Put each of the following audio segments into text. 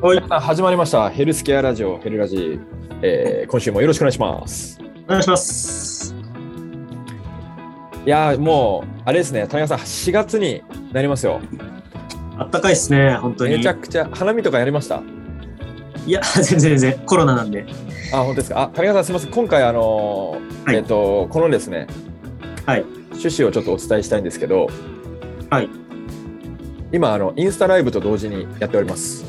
はい始まりましたヘルスケアラジオヘルラジ、えー今週もよろしくお願いしますお願いします。いやーもうあれですね谷川さん4月になりますよあったかいですね、本当に。めちゃくちゃ花見とかやりました？いや、全然全然、コロナなんで。あ本当ですか？あ谷川さんすみません今回あのーはいえっ、とこのですねはい。趣旨をちょっとお伝えしたいんですけどはい。今あのインスタライブと同時にやっております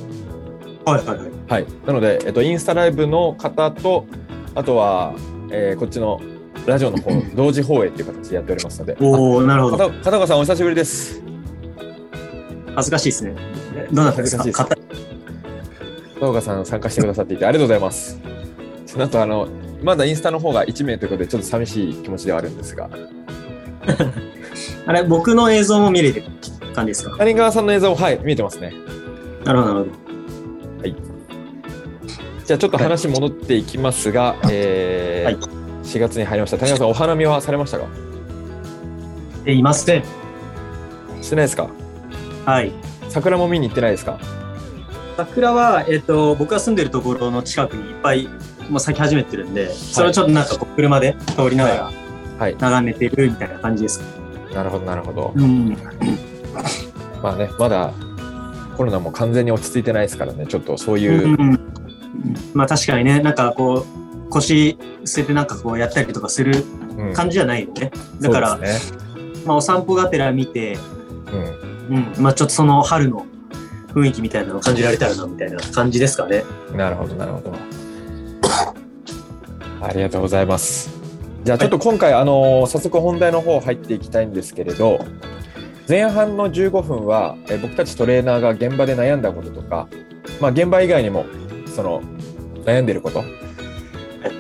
はいはいはい。はい、なので、えっと、インスタライブの方と、あとは、えーこっちのラジオの方、同時放映っていう形でやっておりますので、おおなるほど。あ片片岡さん、お久しぶりです。恥ずかしいですね。どうなったんですか？恥ずかしい片岡さん、参加してくださっていて、ありがとうございます。その後あのまだインスタの方が1名ということで、ちょっと寂しい気持ちではあるんですが、あれ、僕の映像も見れてる感じですか？谷川さんの映像、はい、見えてますね。なるほど、なるほじゃあ、ちょっと話戻っていきますが、えーはい4月に入りました。谷川さん、お花見はされましたか？ど。え、いません。してないですか？はい。桜も見に行ってないですか？桜は、えっ、と、僕が住んでるところの近くにいっぱい、もう咲き始めてるんで、それをちょっとなんかこう車で通りながらはい、眺めてるみたいな感じですか。なるほど、なるほど。うん。まあね、まだコロナも完全に落ち着いてないですからね、ちょっとそういう、うんまあ確かにね、なんかこう、腰据えてなんかこうやったりとかするうん感じじゃないよね。だから、ねまあお散歩がてら見て、うんうん、まあちょっとその春の雰囲気みたいなのを感じられたらなみたいな感じですかね。なるほど、なるほど。ありがとうございます。じゃあちょっと今回、あの早速本題の方入っていきたいんですけれど、前半の15分は、え僕たちトレーナーが現場で悩んだこととか、まあ、現場以外にもその悩んでること、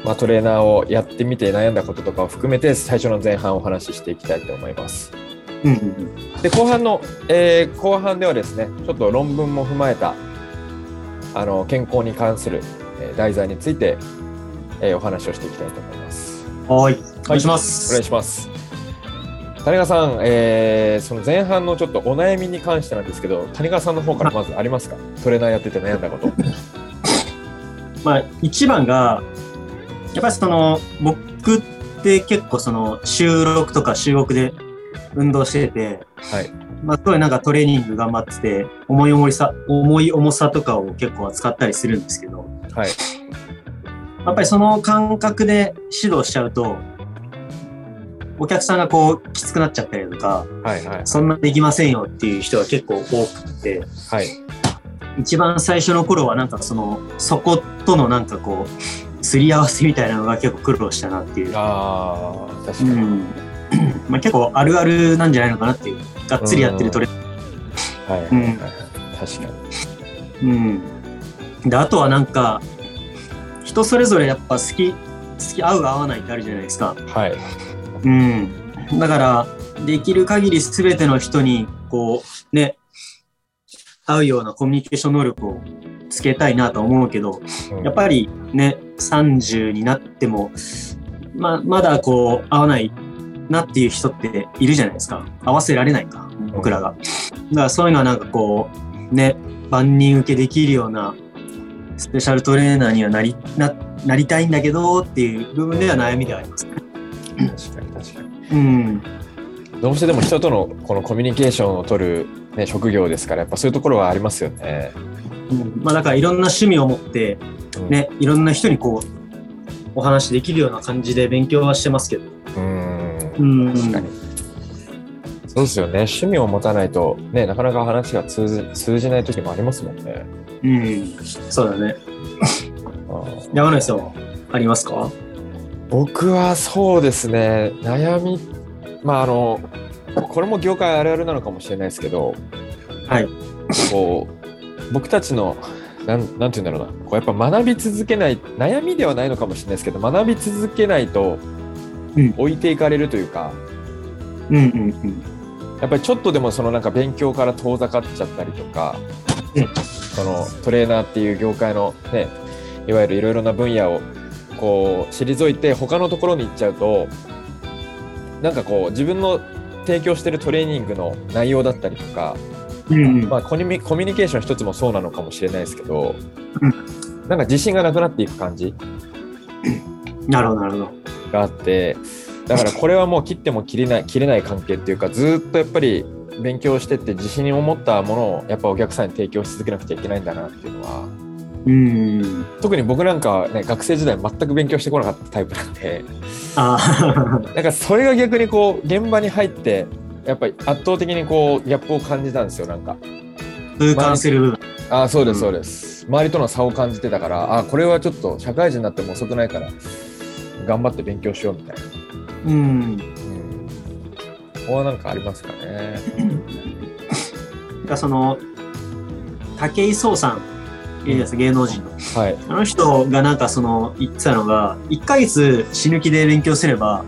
まあ、トレーナーをやってみて悩んだこととかを含めて最初の前半をお話ししていきたいと思います。うんうんうん。で後半の、えー後半ではですねちょっと論文も踏まえたあの健康に関する、えー題材について、えーお話をしていきたいと思います。はい。お願いしまおす。願いします。谷川さん、えーその前半のちょっとお悩みに関してなんですけど谷川さんの方からまずありますか？トレーナーやってて悩んだこと。まあ一番が、やっぱりその、僕って結構その収録とか収録で運動してて、はい。まあすごいなんかトレーニング頑張ってて、重い重いさ、重い重さとかを結構扱ったりするんですけど、はい。やっぱりその感覚で指導しちゃうと、お客さんがこうきつくなっちゃったりとか、はい。はい。そんなできませんよっていう人が結構多くて、はい。一番最初の頃はなんかその、そことのなんかこう、すり合わせみたいなのが結構苦労したなっていう。ああ、確かに。うん。まあ結構あるあるなんじゃないのかなっていう。がっつりやってるトレはい。はい。うんはい確かに。うん。で、あとはなんか、人それぞれやっぱ好き、好き合う合わないってあるじゃないですか。はい。うん。だから、できる限り全ての人に、こう、ね、合うようなコミュニケーション能力をつけたいなと思うけど、うんやっぱりね、30になっても、ままだこう、合わないなっていう人っているじゃないですか。合わせられないか、僕らが。だからそういうのはなんかこう、ね、万人受けできるようなスペシャルトレーナーにはなり、な、なりたいんだけどっていう部分では悩みではありますね。確かに。うん。どうしてでも人とのこのコミュニケーションを取る、ね、職業ですからやっぱそういうところはありますよね。うんまあだからいろんな趣味を持って、うん、ね、いろんな人にこう、お話できるような感じで勉強はしてますけど。うーんうん。確かに。そうですよね趣味を持たないと、ね、なかなか話が通じ通じない時もありますもんね。うん。そうだね。山内さんはありますか？僕はそうですね悩みまああのこれも業界あるあるなのかもしれないですけどはい。こう僕たちのなんなんて言うんだろうなこうやっぱ学び続けない悩みではないのかもしれないですけど学び続けないとうん置いていかれるというか、うんうんうん。やっぱりちょっとでもそのなんか勉強から遠ざかっちゃったりとか、うんそのトレーナーっていう業界のねいわゆるいろいろな分野をこう退いて他のところに行っちゃうとなんかこう自分の提供してるトレーニングの内容だったりとかうんまあ、コミュニケーション一つもそうなのかもしれないですけど、うなんか自信がなくなっていく感じなるほど、なるほど。があってだからこれはもう切っても切れない切れない関係っていうかずっとやっぱり勉強してって自信を持ったものをやっぱお客さんに提供し続けなくちゃいけないんだなっていうのはうん。特に僕なんかはね学生時代全く勉強してこなかったタイプなんで。ああ、なんかそれが逆にこう現場に入ってやっぱり圧倒的にこうギャップを感じたんですよなんか。風感する部分。ああそうですうん。そうです、周りとの差を感じてたからああこれはちょっと社会人になっても遅くないから頑張って勉強しようみたいな。うん。うん。ここはなんかありますかね？がその、武井壮さん、いるです芸能人の。はい、あの人がなんかその言ってたのが、1ヶ月死ぬ気で勉強すれば、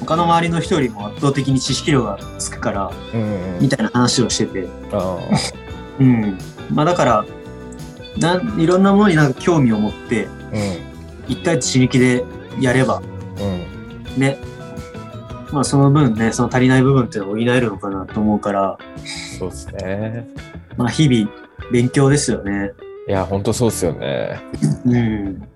他の周りの人よりも圧倒的に知識量がつくから、うん。うんうんみたいな話をしてて。あうん。まあだから、なんいろんなものになんか興味を持って、ー1ヶ月死ぬ気でやれば、うん。うんね、まあその分ね、その足りない部分っていうのを補えるのかなと思うから、そうですね。まあ日々勉強ですよね。いや本当そうですよね、うん。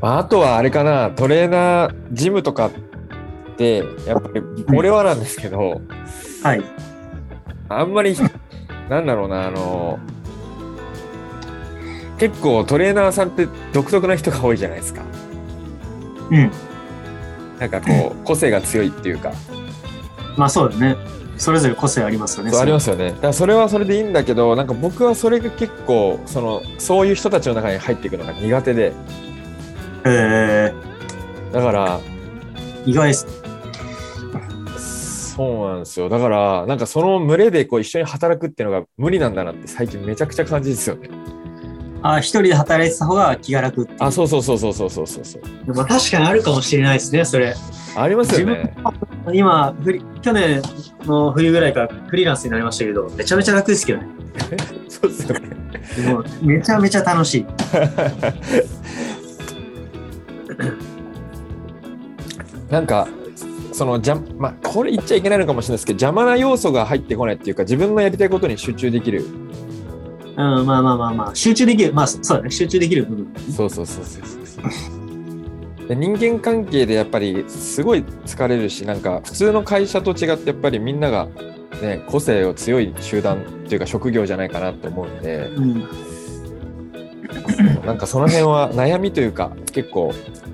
まあ、あとはあれかなトレーナージムとかってやっぱり俺はなんですけど、はい。あんまりなんだろうなあの結構トレーナーさんって独特な人が多いじゃないですかうん。なんかこう個性が強いっていうかまあそうだね。それぞれ個性ありますよね。ありますよねだからそれはそれでいいんだけどなんか僕はそれが結構そのそういう人たちの中に入っていくのが苦手でえだからー、意外です。そうなんですよだからなんかその群れでこう一緒に働くっていうのが無理なんだなって最近めちゃくちゃ感じですよねあ、一人で働いてた方が気が楽。あそうそうそうそうそうそうそうそうまあ確かにあるかもしれないですね、それ。ありますよね今、フリ去年の冬ぐらいからフリーランスになりましたけど、めちゃめちゃ楽ですけどね。そうですよねもうめちゃめちゃ楽しい。なんかそのじゃまあこれ言っちゃいけないのかもしれないですけど邪魔な要素が入ってこないっていうか自分のやりたいことに集中できるうん、まあまあまあまあ、集中できる。まあそうだね、集中できる部分。そうそうそうそうそうそうで人間関係でやっぱりすごい疲れるしなんか普通の会社と違ってやっぱりみんなが、ね、個性を強い集団っていうか職業じゃないかなと思うんで。うん。なんかその辺は悩みというか結構、うん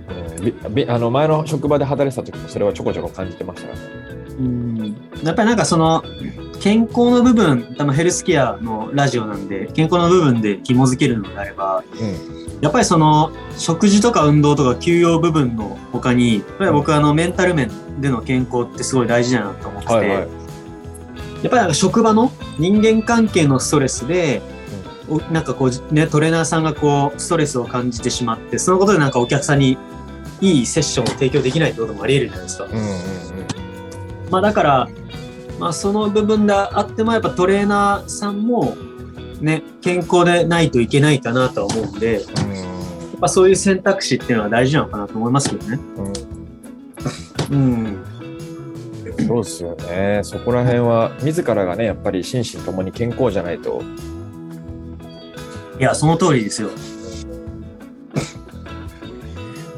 あの前の職場で働いてた時もそれはちょこちょこ感じてましたから。うん。やっぱりなんかその健康の部分、多分ヘルスケアのラジオなんで、健康の部分で紐づけるのであれば、やっぱりその食事とか運動とか休養部分の他に、やっぱり僕はあのメンタル面での健康ってすごい大事だなと思ってて、はいはい。やっぱりなんか職場の人間関係のストレスで、おなんかこうね、トレーナーさんがこうストレスを感じてしまって、そのことでなんかお客さんにいいセッションを提供できないってこともあり得るじゃないですか。うんうんうん。まあだから、まあその部分であってもやっぱトレーナーさんもね、健康でないといけないかなとは思うんで、ぱそういう選択肢っていうのは大事なのかなと思いますけどね。うんうんうん。そうですよね。そこら辺は自らがね、やっぱり心身ともに健康じゃないと。いや、その通りですよ。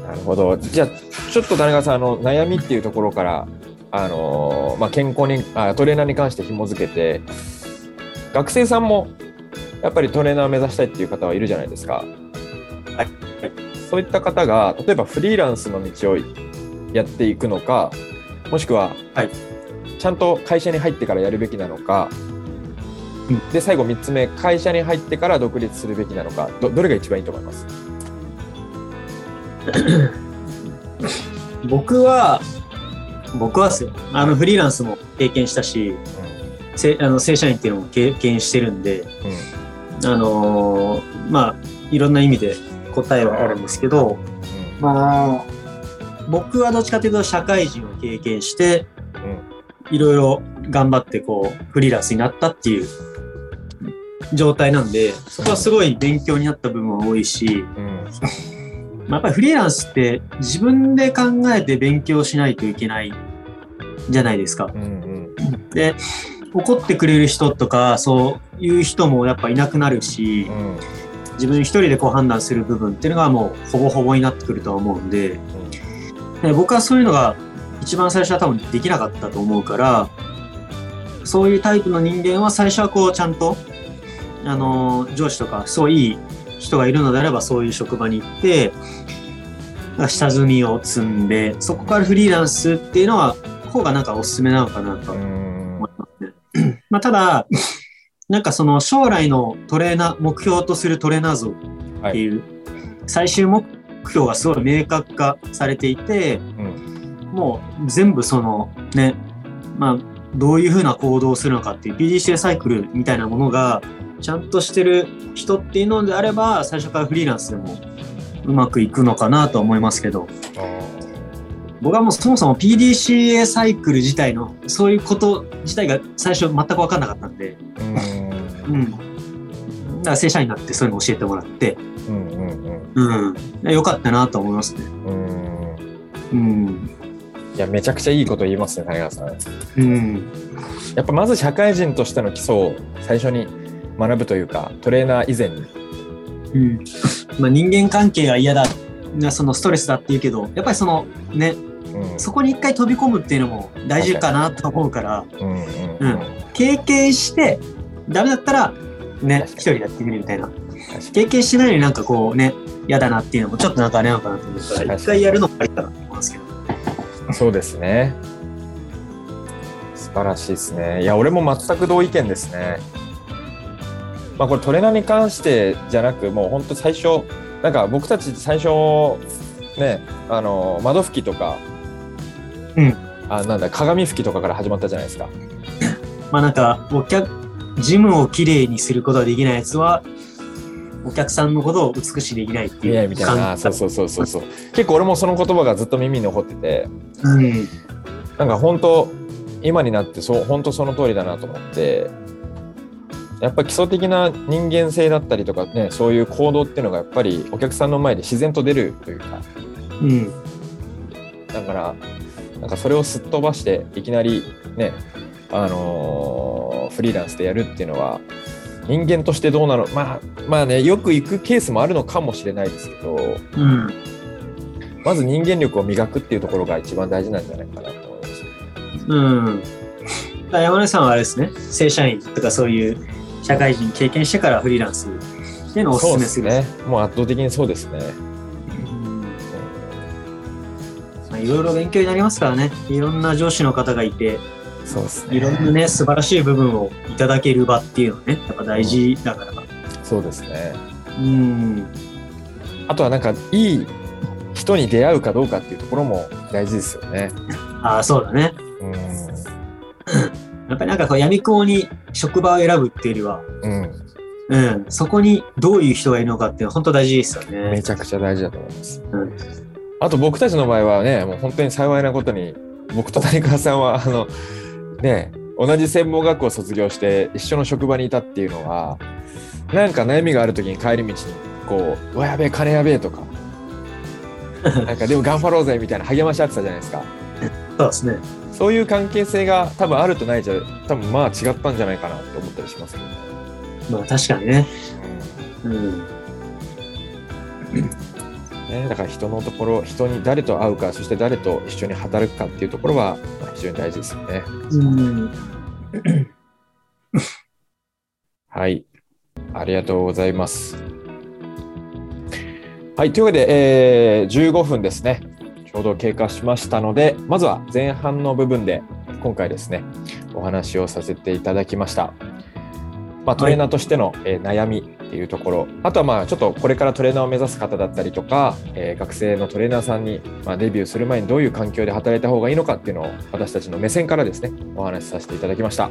なるほど。じゃあ、ちょっと田中さん、あの悩みっていうところから、あのーまあ、健康にあ、トレーナーに関して紐づけて、学生さんもやっぱりトレーナーを目指したいっていう方はいるじゃないですか。はい。そういった方が、例えばフリーランスの道をやっていくのか、もしくは、はい。ちゃんと会社に入ってからやるべきなのか、うんで最後3つ目会社に入ってから独立するべきなのかどどれが一番いいと思います？僕は、僕はですよ。あのフリーランスも経験したし、せあの正社員っていうのも経験してるんで、うん。あのーまあ、いろんな意味で答えはあるんですけど、まあ、僕はどっちかというと社会人を経験して、いろいろ頑張ってこう、フリーランスになったっていう状態なんで、そこはすごい勉強になった部分は多いし、うん。うんまあ、やっぱりフリーランスって自分で考えて勉強しないといけないじゃないですか。うんうん。で、怒ってくれる人とか、そういう人もやっぱいなくなるしう、ん自分一人でこう判断する部分っていうのがもうほぼほぼになってくるとは思うんで、で僕はそういうのが一番最初は多分できなかったと思うから、そういうタイプの人間は最初はこうちゃんと、あの、上司とか、そういい人がいるのであればそういう職場に行って、下積みを積んで、そこからフリーランスっていうのは、方がなんかおすすめなのかなと思いますね。まあ、ただ、なんかその将来のトレーナー、目標とするトレーナー像っていう、最終目標がすごい明確化されていて、うん。もう全部そのね、まあ、どういうふうな行動をするのかっていう PDCA サイクルみたいなものがちゃんとしてる人っていうのであれば、最初からフリーランスでもうまくいくのかなと思いますけど、あ僕はもうそもそも PDCA サイクル自体の、そういうこと自体が最初全く分かんなかったんで、ーうんうん。だから正社員になってそういうの教えてもらって、うんうんうんうん。よかったなと思いますね。うんうん。いやめちゃくちゃいいこと言いますね谷川さんうん。やっぱまず社会人としての基礎を最初に学ぶというかトレーナー以前にうん。まあ人間関係が嫌だ、なそのストレスだって言うけど、やっぱりそのね、うんそこに一回飛び込むっていうのも大事かなと思うから、うんうんうん経験して、ダメだったら、ね、一人でやってみるみたいな。経験してないのになんかこうね、嫌だなっていうのもちょっとなんかあれなのかなと思うか、確からに。一回やるのもありかなと思いますけど。そうですね。素晴らしいですね。いや俺も全く同意見ですね。まあこれトレーナーに関してじゃなくもう本当最初なんか僕たち最初ねあの窓拭きとかうん。あなんだ鏡拭きとかから始まったじゃないですか。まあなんか、お客、ジムをきれいにすることができないやつは、お客さんのことを美しいできないっていうみたいな。そうそうそうそうそう。結構俺もその言葉がずっと耳に残ってて。うん。なんか本当今になってそう本当その通りだなと思ってやっぱ基礎的な人間性だったりとかねそういう行動っていうのがやっぱりお客さんの前で自然と出るというか。うん。だからなんかそれをすっ飛ばしていきなりねあのーフリーランスでやるっていうのは人間としてどうなの？まあまあねよく行くケースもあるのかもしれないですけどうん。まず人間力を磨くっていうところが一番大事なんじゃないかなと思います。うん。山根さんはあれですね、正社員とかそういう社会人経験してからフリーランスっていうのをおそう勧めする。ですね。もう圧倒的にそうですね。いろいろ勉強になりますからね。いろんな上司の方がいて、そうですね。いろんなね、素晴らしい部分をいただける場っていうのはね、やっぱ大事だから。そうですね。うん。あとはなんかいい人に出会うかどうかっていうところも大事ですよね。ああ、そうだね。うん。やっぱりなんかこう闇雲に職場を選ぶっていうよりは、うん。うん、そこにどういう人がいるのかっていうのは本当大事ですよめね。ちゃくちゃ大事だと思います。うんあと僕たちの場合はね、もう本当に幸いなことに、僕と谷川さんは、あの、ね、同じ専門学校を卒業して一緒の職場にいたっていうのは、なんか悩みがある時に帰り道に、こう、うわ、やべえ、金やべえとか、なんかでも頑張ろうぜみたいな励まし合ってたじゃないですか。そうですね。そういう関係性が多分あるとないじゃ、多分まあ違ったんじゃないかなって思ったりしますけどね。まあ確かにね。うん。ね、だから人のところ、人に誰と会うか、そして誰と一緒に働くかっていうところはまあ非常に大事ですよね。うん。はい。ありがとうございます。はい。というわけで、えー15分ですね。ちょうど経過しましたので、まずは前半の部分で、今回ですね、お話をさせていただきました。まあ、トレーナーとしての、えー悩みっていうところ、あとはまあちょっとこれからトレーナーを目指す方だったりとか、えー学生のトレーナーさんに、まあ、デビューする前にどういう環境で働いた方がいいのかっていうのを私たちの目線からですね、お話しさせていただきました。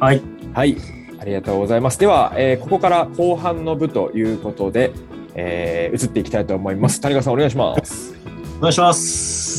はい。はい、ありがとうございます。では、えーここから後半の部ということで、えー移っていきたいと思います。谷川さん、お願いします。お願いします。